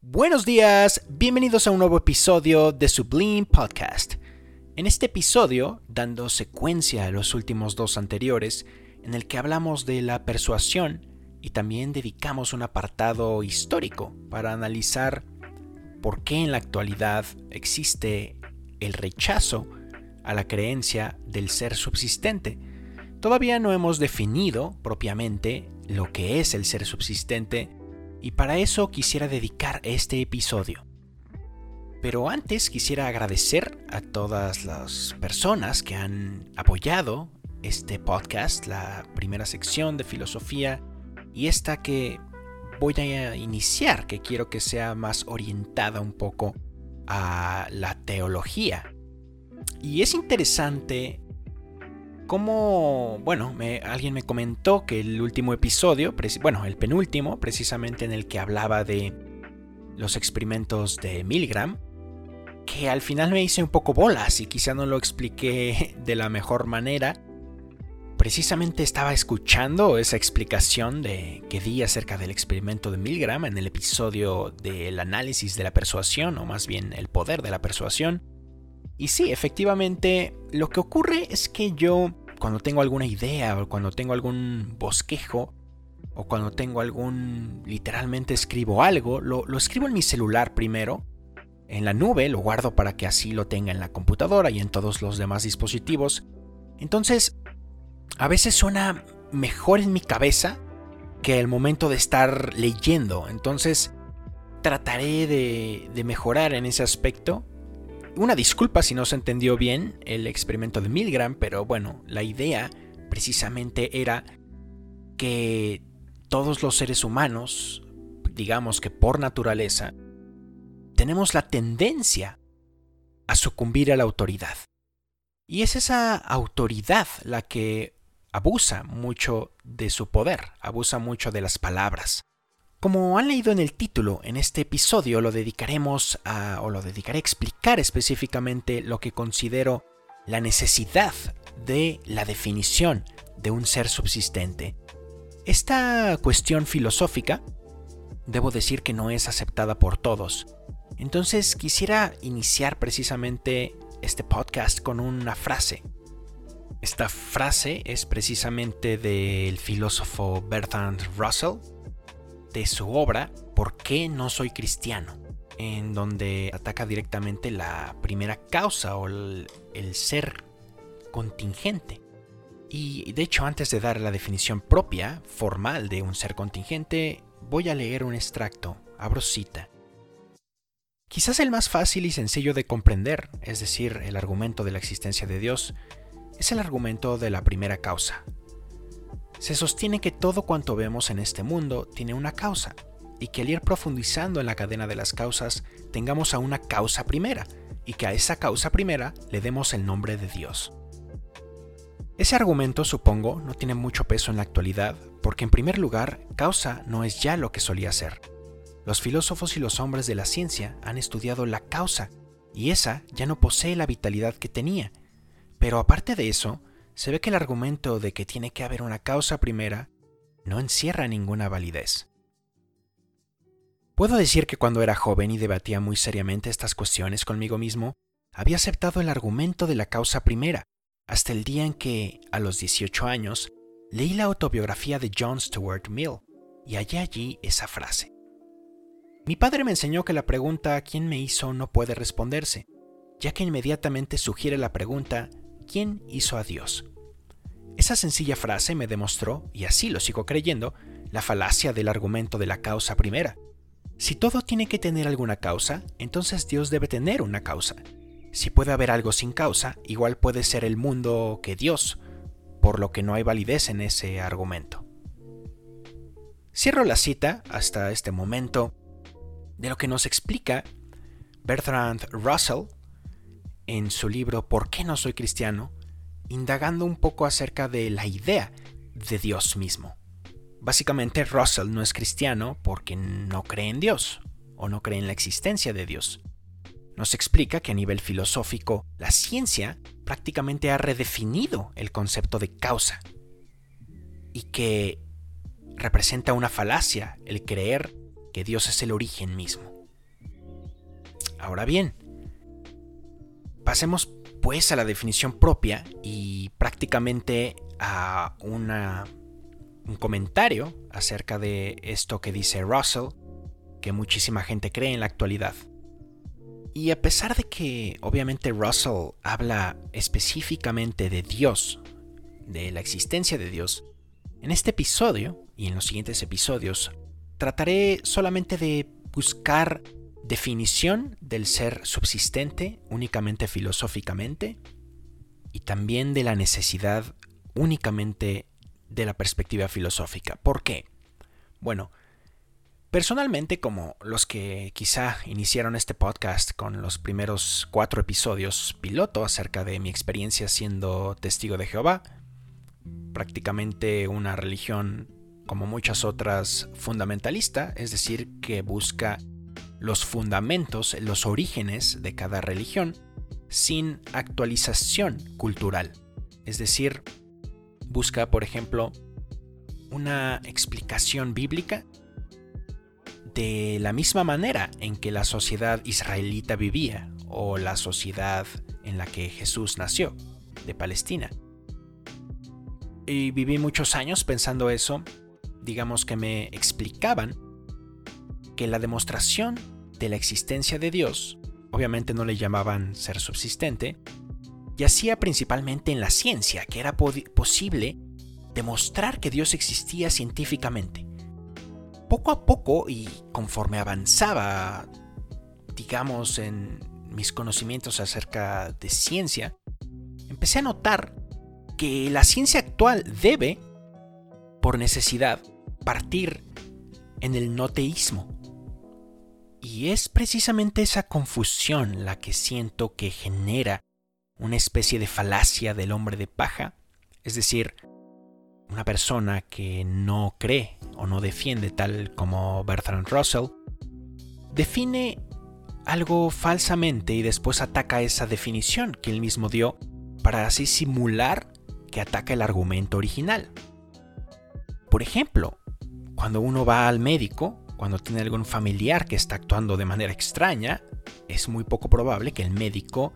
Buenos días, bienvenidos a un nuevo episodio de Sublime Podcast. En este episodio, dando secuencia a los últimos dos anteriores, en el que hablamos de la persuasión y también dedicamos un apartado histórico para analizar por qué en la actualidad existe el rechazo a la creencia del ser subsistente. Todavía no hemos definido propiamente lo que es el ser subsistente y para eso quisiera dedicar este episodio. Pero antes quisiera agradecer a todas las personas que han apoyado este podcast, la primera sección de filosofía y esta que voy a iniciar, que quiero que sea más orientada un poco a la teología. Y es interesante cómo, bueno, alguien me comentó que el último episodio, bueno, el penúltimo, precisamente en el que hablaba de los experimentos de Milgram, que al final me hice un poco bolas y quizá no lo expliqué de la mejor manera, Precisamente estaba escuchando esa explicación de, que di acerca del experimento de Milgram en el episodio del análisis de la persuasión, o más bien el poder de la persuasión. Y sí, efectivamente, lo que ocurre es que yo, cuando tengo alguna idea, o cuando tengo algún bosquejo, o cuando tengo algún, literalmente escribo algo, lo, escribo en mi celular primero, en la nube, lo guardo para que así lo tenga en la computadora y en todos los demás dispositivos. Entonces, a veces suena mejor en mi cabeza que el momento de estar leyendo. Entonces trataré de, mejorar en ese aspecto. Una disculpa si no se entendió bien el experimento de Milgram, pero bueno, la idea precisamente era que todos los seres humanos, digamos que por naturaleza, tenemos la tendencia a sucumbir a la autoridad. Y es esa autoridad la que abusa mucho de su poder, abusa mucho de las palabras. Como han leído en el título, en este episodio lo dedicaremos a, o lo dedicaré a explicar específicamente lo que considero la necesidad de la definición de un ser subsistente. Esta cuestión filosófica, debo decir que no es aceptada por todos. Entonces quisiera iniciar precisamente este podcast con una frase esta frase es precisamente del filósofo Bertrand Russell, de su obra ¿Por qué no soy cristiano? en donde ataca directamente la primera causa o el, ser contingente. Y de hecho, antes de dar la definición propia, formal de un ser contingente, voy a leer un extracto, abro cita. Quizás el más fácil y sencillo de comprender, es decir, el argumento de la existencia de Dios, es el argumento de la primera causa. Se sostiene que todo cuanto vemos en este mundo tiene una causa, y que al ir profundizando en la cadena de las causas tengamos a una causa primera, y que a esa causa primera le demos el nombre de Dios. Ese argumento, supongo, no tiene mucho peso en la actualidad, porque en primer lugar, causa no es ya lo que solía ser. Los filósofos y los hombres de la ciencia han estudiado la causa, y esa ya no posee la vitalidad que tenía, pero aparte de eso, se ve que el argumento de que tiene que haber una causa primera no encierra ninguna validez. Puedo decir que cuando era joven y debatía muy seriamente estas cuestiones conmigo mismo, había aceptado el argumento de la causa primera, hasta el día en que, a los 18 años, leí la autobiografía de John Stuart Mill y hallé allí esa frase. Mi padre me enseñó que la pregunta ¿quién me hizo? no puede responderse, ya que inmediatamente sugiere la pregunta ¿quién hizo a Dios? Esa sencilla frase me demostró, y así lo sigo creyendo, la falacia del argumento de la causa primera. Si todo tiene que tener alguna causa, entonces Dios debe tener una causa. Si puede haber algo sin causa, igual puede ser el mundo que Dios, por lo que no hay validez en ese argumento. Cierro la cita hasta este momento de lo que nos explica Bertrand Russell en su libro ¿Por qué no soy cristiano? indagando un poco acerca de la idea de Dios mismo. Básicamente Russell no es cristiano porque no cree en Dios o no cree en la existencia de Dios. Nos explica que a nivel filosófico la ciencia prácticamente ha redefinido el concepto de causa y que representa una falacia el creer que Dios es el origen mismo. Ahora bien, pasemos pues a la definición propia y prácticamente a un comentario acerca de esto que dice Russell, que muchísima gente cree en la actualidad. Y a pesar de que obviamente Russell habla específicamente de Dios, de la existencia de Dios, en este episodio y en los siguientes episodios trataré solamente de buscar definición del ser subsistente únicamente filosóficamente y también de la necesidad únicamente de la perspectiva filosófica. ¿Por qué? Bueno, personalmente como los que quizá iniciaron este podcast con los primeros cuatro episodios piloto acerca de mi experiencia siendo testigo de Jehová, prácticamente una religión como muchas otras fundamentalista, es decir, que busca los fundamentos, los orígenes de cada religión, sin actualización cultural. Es decir, busca, por ejemplo, una explicación bíblica de la misma manera en que la sociedad israelita vivía o la sociedad en la que Jesús nació, de Palestina. Y viví muchos años pensando eso, digamos que me explicaban que la demostración de la existencia de Dios, obviamente no le llamaban ser subsistente, yacía principalmente en la ciencia, que era posible demostrar que Dios existía científicamente. Poco a poco y conforme avanzaba, digamos, en mis conocimientos acerca de ciencia, empecé a notar que la ciencia actual debe, por necesidad, partir en el no teísmo. Y es precisamente esa confusión la que siento que genera una especie de falacia del hombre de paja, es decir, una persona que no cree o no defiende tal como Bertrand Russell, define algo falsamente y después ataca esa definición que él mismo dio para así simular que ataca el argumento original. Por ejemplo, cuando uno va al médico, cuando tiene algún familiar que está actuando de manera extraña, es muy poco probable que el médico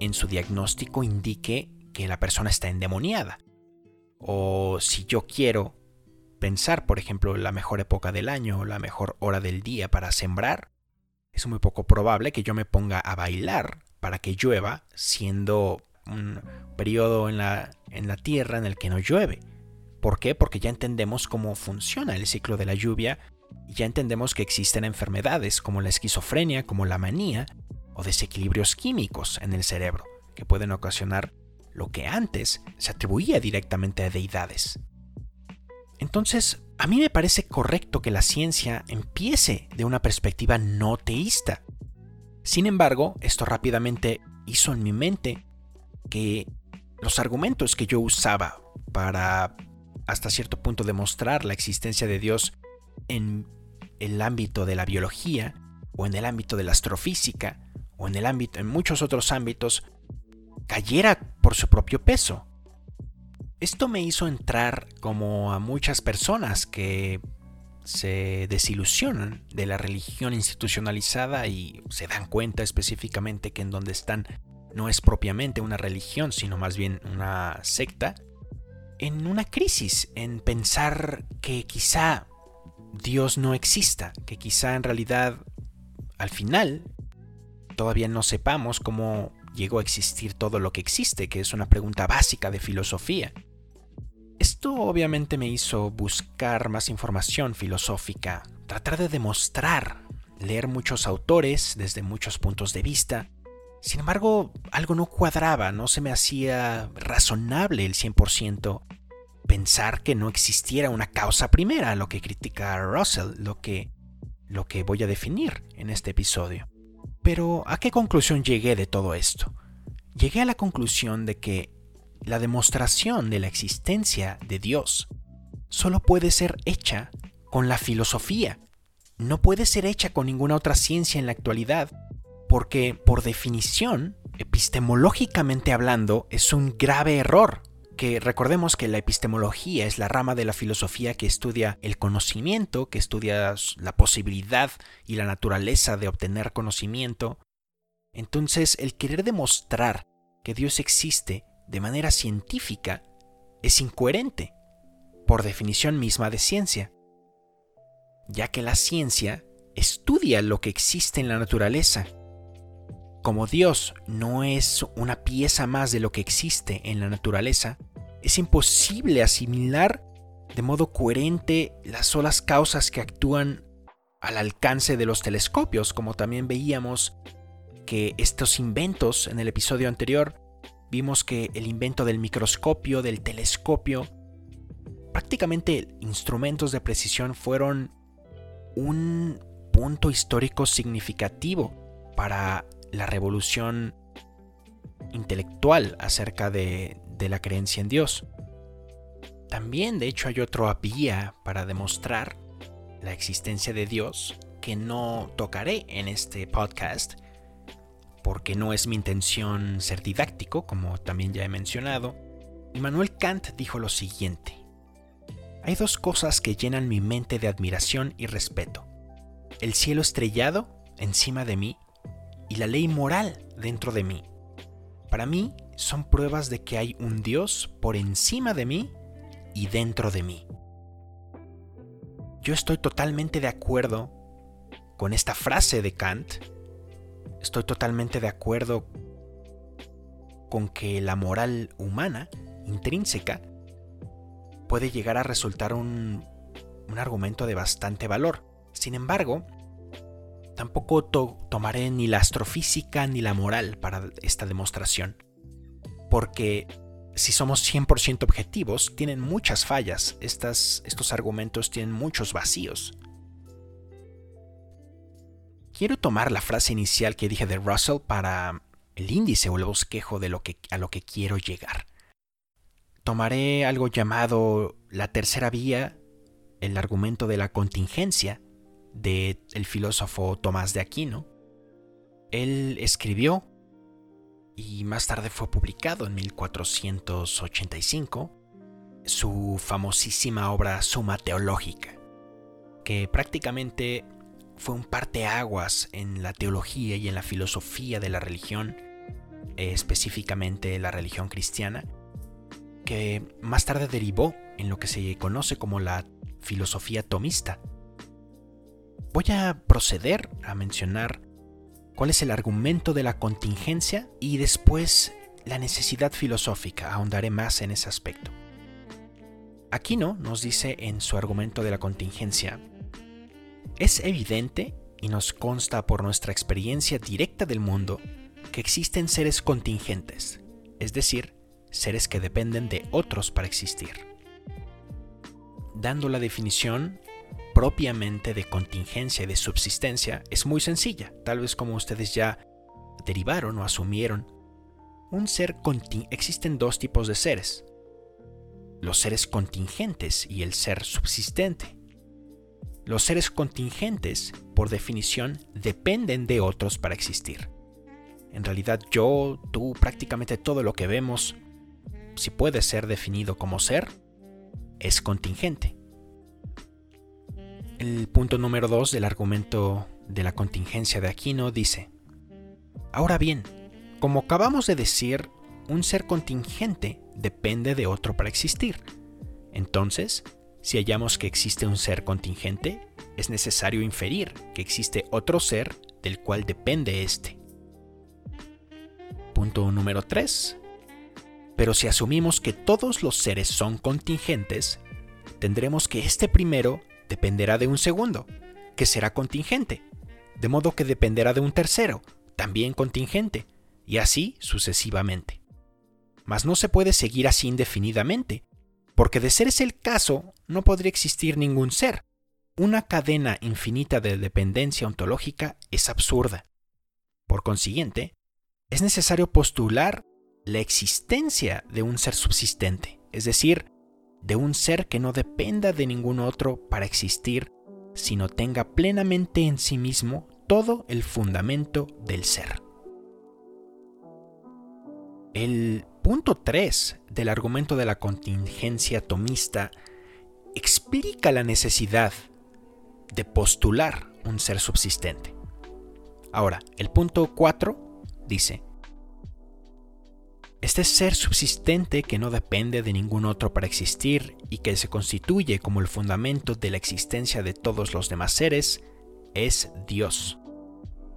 en su diagnóstico indique que la persona está endemoniada. O si yo quiero pensar, por ejemplo, la mejor época del año o la mejor hora del día para sembrar, es muy poco probable que yo me ponga a bailar para que llueva, siendo un periodo en la, en la tierra en el que no llueve. ¿Por qué? Porque ya entendemos cómo funciona el ciclo de la lluvia ya entendemos que existen enfermedades como la esquizofrenia, como la manía o desequilibrios químicos en el cerebro que pueden ocasionar lo que antes se atribuía directamente a deidades. Entonces, a mí me parece correcto que la ciencia empiece de una perspectiva no teísta. Sin embargo, esto rápidamente hizo en mi mente que los argumentos que yo usaba para hasta cierto punto demostrar la existencia de Dios en el ámbito de la biología o en el ámbito de la astrofísica o en el ámbito en muchos otros ámbitos cayera por su propio peso. Esto me hizo entrar como a muchas personas que se desilusionan de la religión institucionalizada y se dan cuenta específicamente que en donde están no es propiamente una religión, sino más bien una secta, en una crisis, en pensar que quizá Dios no exista, que quizá en realidad al final todavía no sepamos cómo llegó a existir todo lo que existe, que es una pregunta básica de filosofía. Esto obviamente me hizo buscar más información filosófica, tratar de demostrar, leer muchos autores desde muchos puntos de vista. Sin embargo, algo no cuadraba, no se me hacía razonable el 100% pensar que no existiera una causa primera, lo que critica Russell, lo que, lo que voy a definir en este episodio. Pero, ¿a qué conclusión llegué de todo esto? Llegué a la conclusión de que la demostración de la existencia de Dios solo puede ser hecha con la filosofía. No puede ser hecha con ninguna otra ciencia en la actualidad, porque por definición, epistemológicamente hablando, es un grave error recordemos que la epistemología es la rama de la filosofía que estudia el conocimiento, que estudia la posibilidad y la naturaleza de obtener conocimiento, Entonces, el querer demostrar que Dios existe de manera científica es incoherente, por definición misma de ciencia, ya que la ciencia estudia lo que existe en la naturaleza. Como Dios no es una pieza más de lo que existe en la naturaleza, es imposible asimilar de modo coherente las solas causas que actúan al alcance de los telescopios, como también veíamos que estos inventos en el episodio anterior, vimos que el invento del microscopio, del telescopio, prácticamente instrumentos de precisión fueron un punto histórico significativo para la revolución intelectual acerca de, de la creencia en Dios. También, de hecho, hay otra vía para demostrar la existencia de Dios que no tocaré en este podcast, porque no es mi intención ser didáctico, como también ya he mencionado. Immanuel Kant dijo lo siguiente. Hay dos cosas que llenan mi mente de admiración y respeto. El cielo estrellado encima de mí y la ley moral dentro de mí. Para mí son pruebas de que hay un Dios por encima de mí y dentro de mí. Yo estoy totalmente de acuerdo con esta frase de Kant. Estoy totalmente de acuerdo con que la moral humana, intrínseca, puede llegar a resultar un, argumento de bastante valor. Sin embargo, tampoco tomaré ni la astrofísica ni la moral para esta demostración. Porque si somos 100% objetivos, tienen muchas fallas. estos argumentos tienen muchos vacíos. Quiero tomar la frase inicial que dije de Russell para el índice o el bosquejo de lo que, a lo que quiero llegar. Tomaré algo llamado la tercera vía, el argumento de la contingencia, del el filósofo Tomás de Aquino. Él escribió y más tarde fue publicado en 1485 su famosísima obra Suma Teológica, que prácticamente fue un parteaguas en la teología y en la filosofía de la religión, específicamente la religión cristiana, que más tarde derivó en lo que se conoce como la filosofía tomista. Voy a proceder a mencionar cuál es el argumento de la contingencia y después la necesidad filosófica. Ahondaré más en ese aspecto. Aquino nos dice en su argumento de la contingencia, es evidente y nos consta por nuestra experiencia directa del mundo que existen seres contingentes, es decir, seres que dependen de otros para existir. Dando la definición, propiamente de contingencia y de subsistencia es muy sencilla, tal vez como ustedes ya derivaron o asumieron. Un ser existen dos tipos de seres, los seres contingentes y el ser subsistente. Los seres contingentes, por definición, dependen de otros para existir. En realidad yo, tú, prácticamente todo lo que vemos, si puede ser definido como ser, es contingente. El punto número 2 del argumento de la contingencia de Aquino dice, Ahora bien, como acabamos de decir, un ser contingente depende de otro para existir. Entonces, si hallamos que existe un ser contingente, es necesario inferir que existe otro ser del cual depende éste. Punto número 3. Pero si asumimos que todos los seres son contingentes, tendremos que este primero dependerá de un segundo, que será contingente, de modo que dependerá de un tercero, también contingente, y así sucesivamente. Mas no se puede seguir así indefinidamente, porque de ser ese el caso, no podría existir ningún ser. Una cadena infinita de dependencia ontológica es absurda. Por consiguiente, es necesario postular la existencia de un ser subsistente, es decir, de un ser que no dependa de ningún otro para existir, sino tenga plenamente en sí mismo todo el fundamento del ser. El punto 3 del argumento de la contingencia tomista explica la necesidad de postular un ser subsistente. Ahora, el punto 4 dice, este ser subsistente que no depende de ningún otro para existir y que se constituye como el fundamento de la existencia de todos los demás seres es Dios.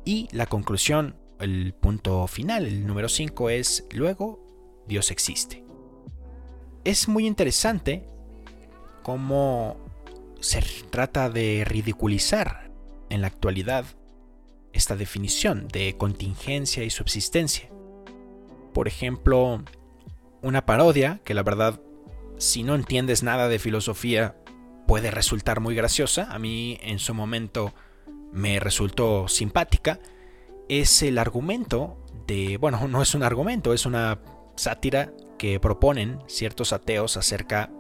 Y la conclusión, el punto final, el número 5 es, luego, Dios existe. Es muy interesante cómo se trata de ridiculizar en la actualidad esta definición de contingencia y subsistencia por ejemplo, una parodia, que la verdad, si no entiendes nada de filosofía, puede resultar muy graciosa, a mí en su momento me resultó simpática, es el argumento de, bueno, no es un argumento, es una sátira que proponen ciertos ateos acerca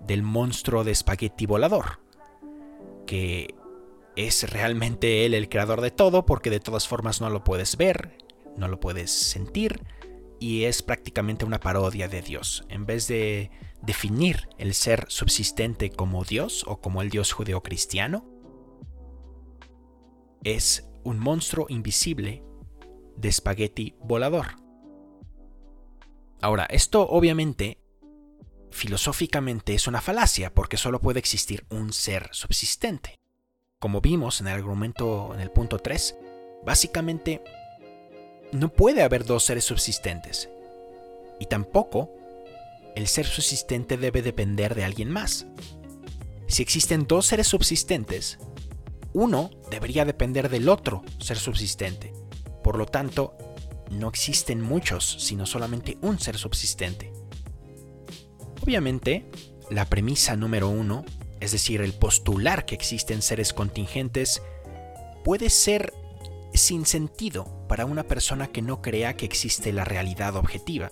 del monstruo de espagueti volador, que es realmente él el creador de todo porque de todas formas no lo puedes ver, no lo puedes sentir, y es prácticamente una parodia de Dios. En vez de definir el ser subsistente como Dios o como el Dios judeocristiano, es un monstruo invisible de espagueti volador. Ahora, esto obviamente filosóficamente es una falacia porque solo puede existir un ser subsistente. Como vimos en el argumento en el punto 3, básicamente no puede haber dos seres subsistentes. Y tampoco el ser subsistente debe depender de alguien más. Si existen dos seres subsistentes, uno debería depender del otro ser subsistente. Por lo tanto, no existen muchos, sino solamente un ser subsistente. Obviamente, la premisa número uno, es decir, el postular que existen seres contingentes, puede ser sin sentido para una persona que no crea que existe la realidad objetiva.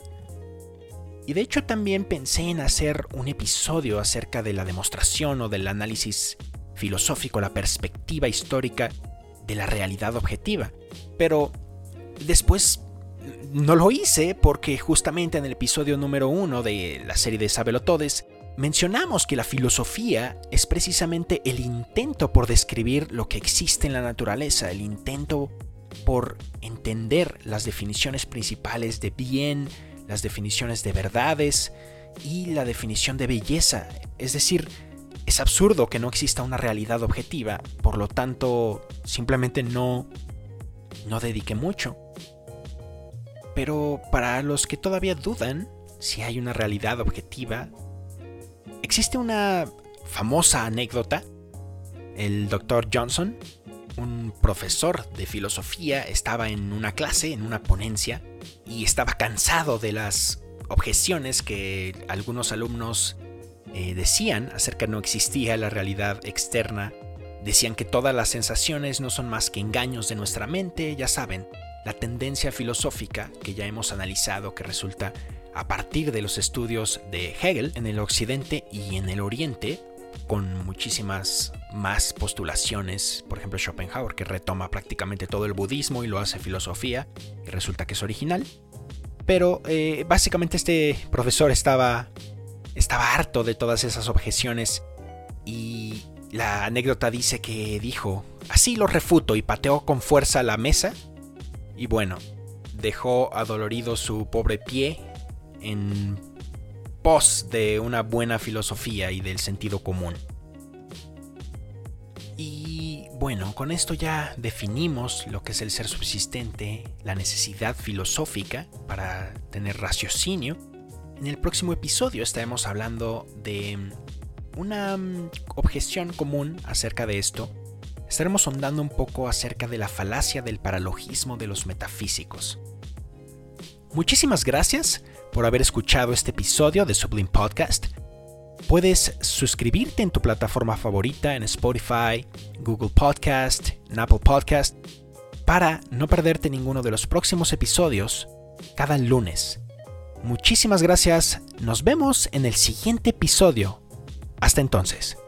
Y de hecho también pensé en hacer un episodio acerca de la demostración o del análisis filosófico, la perspectiva histórica de la realidad objetiva. Pero después no lo hice porque justamente en el episodio número uno de la serie de Sabelotodes mencionamos que la filosofía es precisamente el intento por describir lo que existe en la naturaleza, el intento por entender las definiciones principales de bien, las definiciones de verdades y la definición de belleza. Es decir, es absurdo que no exista una realidad objetiva, por lo tanto, simplemente no no dediqué mucho. Pero para los que todavía dudan si hay una realidad objetiva, Existe una famosa anécdota. El doctor Johnson, un profesor de filosofía, estaba en una clase, en una ponencia, y estaba cansado de las objeciones que algunos alumnos eh, decían acerca de no existía la realidad externa. Decían que todas las sensaciones no son más que engaños de nuestra mente, ya saben, la tendencia filosófica que ya hemos analizado que resulta a partir de los estudios de Hegel en el occidente y en el oriente, con muchísimas más postulaciones, por ejemplo Schopenhauer, que retoma prácticamente todo el budismo y lo hace filosofía, y resulta que es original. Pero eh, básicamente este profesor estaba, estaba harto de todas esas objeciones y la anécdota dice que dijo, así lo refuto y pateó con fuerza la mesa y bueno, dejó adolorido su pobre pie en pos de una buena filosofía y del sentido común. Y bueno, con esto ya definimos lo que es el ser subsistente, la necesidad filosófica para tener raciocinio. En el próximo episodio estaremos hablando de una mm, objeción común acerca de esto. Estaremos sondando un poco acerca de la falacia del paralogismo de los metafísicos. Muchísimas gracias por haber escuchado este episodio de Sublime Podcast. Puedes suscribirte en tu plataforma favorita en Spotify, Google Podcast, Apple Podcast, para no perderte ninguno de los próximos episodios cada lunes. Muchísimas gracias, nos vemos en el siguiente episodio. Hasta entonces.